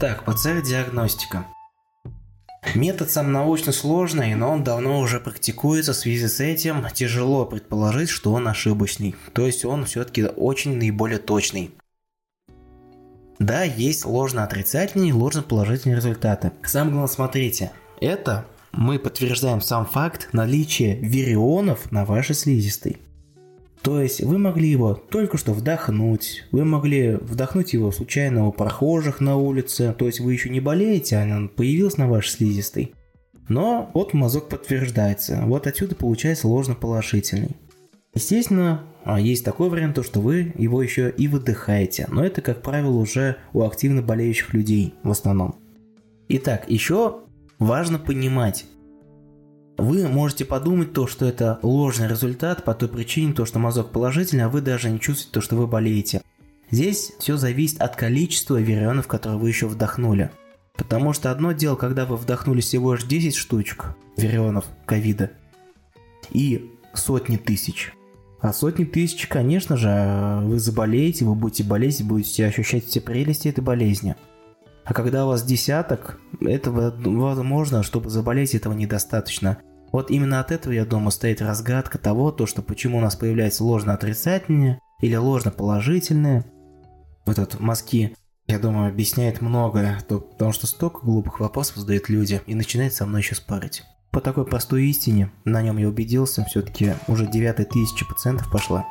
Так, ПЦР-диагностика. Метод сам научно сложный, но он давно уже практикуется. В связи с этим тяжело предположить, что он ошибочный. То есть он все-таки очень наиболее точный. Да, есть ложно-отрицательные и ложно-положительные результаты. Самое главное, смотрите, это мы подтверждаем сам факт наличия вирионов на вашей слизистой. То есть вы могли его только что вдохнуть, вы могли вдохнуть его случайно у прохожих на улице, то есть вы еще не болеете, а он появился на вашей слизистой. Но вот мазок подтверждается, вот отсюда получается ложно-положительный. Естественно, а есть такой вариант, то, что вы его еще и выдыхаете, но это, как правило, уже у активно болеющих людей в основном. Итак, еще важно понимать, вы можете подумать то, что это ложный результат по той причине, то, что мазок положительный, а вы даже не чувствуете то, что вы болеете. Здесь все зависит от количества вирионов, которые вы еще вдохнули. Потому что одно дело, когда вы вдохнули всего лишь 10 штучек вирионов ковида и сотни тысяч. А сотни тысяч, конечно же, вы заболеете, вы будете болеть, будете ощущать все прелести этой болезни. А когда у вас десяток, этого возможно, чтобы заболеть, этого недостаточно. Вот именно от этого, я думаю, стоит разгадка того, то, что почему у нас появляется ложно-отрицательное или ложно-положительное. Вот этот мазки, я думаю, объясняет многое, потому что столько глупых вопросов задают люди и начинает со мной еще спорить. По такой простой истине, на нем я убедился, все-таки уже девятая тысяча пациентов пошла.